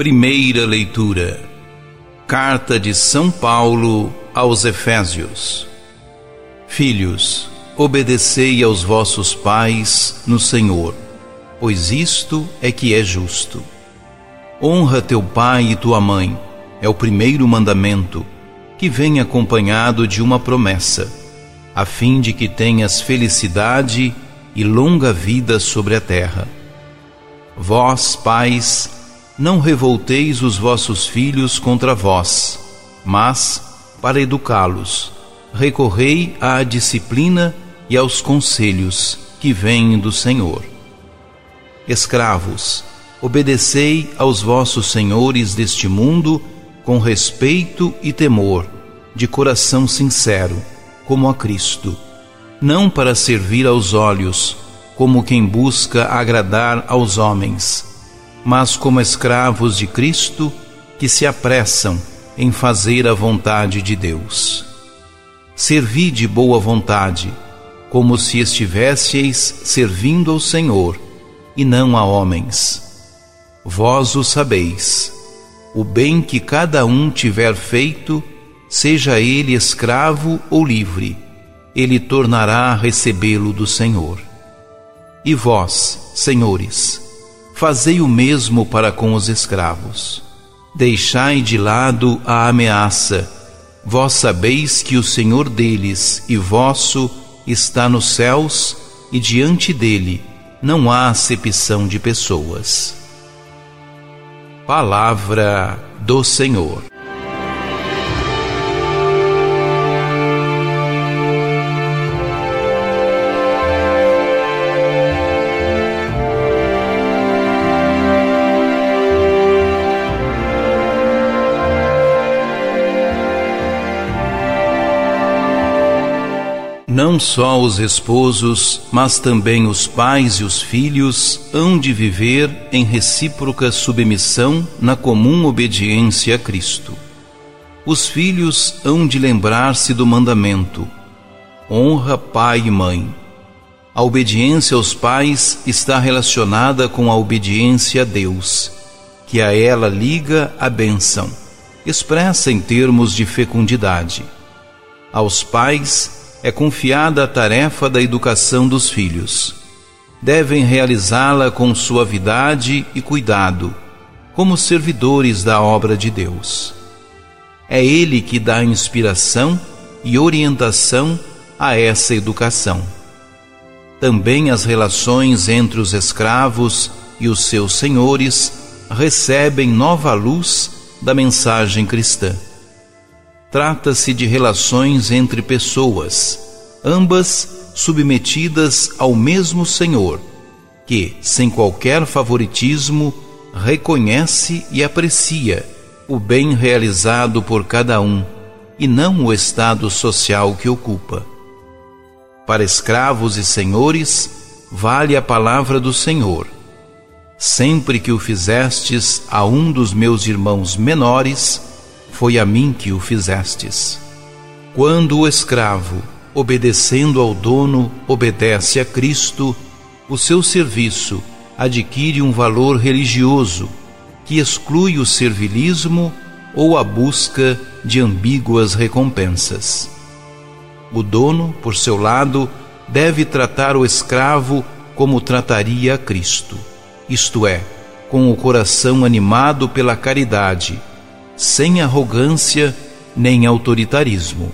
Primeira leitura. Carta de São Paulo aos Efésios. Filhos, obedecei aos vossos pais no Senhor, pois isto é que é justo. Honra teu pai e tua mãe, é o primeiro mandamento, que vem acompanhado de uma promessa, a fim de que tenhas felicidade e longa vida sobre a terra. Vós, pais, não revolteis os vossos filhos contra vós, mas, para educá-los, recorrei à disciplina e aos conselhos que vêm do Senhor. Escravos, obedecei aos vossos senhores deste mundo com respeito e temor, de coração sincero, como a Cristo, não para servir aos olhos, como quem busca agradar aos homens, mas como escravos de Cristo que se apressam em fazer a vontade de Deus. Servi de boa vontade, como se estivesseis servindo ao Senhor e não a homens. Vós o sabeis. O bem que cada um tiver feito, seja ele escravo ou livre, ele tornará a recebê-lo do Senhor. E vós, senhores, fazei o mesmo para com os escravos. Deixai de lado a ameaça. Vós sabeis que o Senhor deles e vosso está nos céus e diante dele não há acepção de pessoas. Palavra do Senhor. Não só os esposos, mas também os pais e os filhos hão de viver em recíproca submissão na comum obediência a Cristo. Os filhos hão de lembrar-se do mandamento: honra pai e mãe. A obediência aos pais está relacionada com a obediência a Deus, que a ela liga a bênção, expressa em termos de fecundidade. Aos pais, é confiada a tarefa da educação dos filhos. Devem realizá-la com suavidade e cuidado, como servidores da obra de Deus. É Ele que dá inspiração e orientação a essa educação. Também as relações entre os escravos e os seus senhores recebem nova luz da mensagem cristã. Trata-se de relações entre pessoas, ambas submetidas ao mesmo Senhor, que, sem qualquer favoritismo, reconhece e aprecia o bem realizado por cada um e não o estado social que ocupa. Para escravos e senhores, vale a palavra do Senhor. Sempre que o fizestes a um dos meus irmãos menores, foi a mim que o fizestes. Quando o escravo, obedecendo ao dono, obedece a Cristo, o seu serviço adquire um valor religioso que exclui o servilismo ou a busca de ambíguas recompensas. O dono, por seu lado, deve tratar o escravo como trataria a Cristo, isto é, com o coração animado pela caridade sem arrogância nem autoritarismo.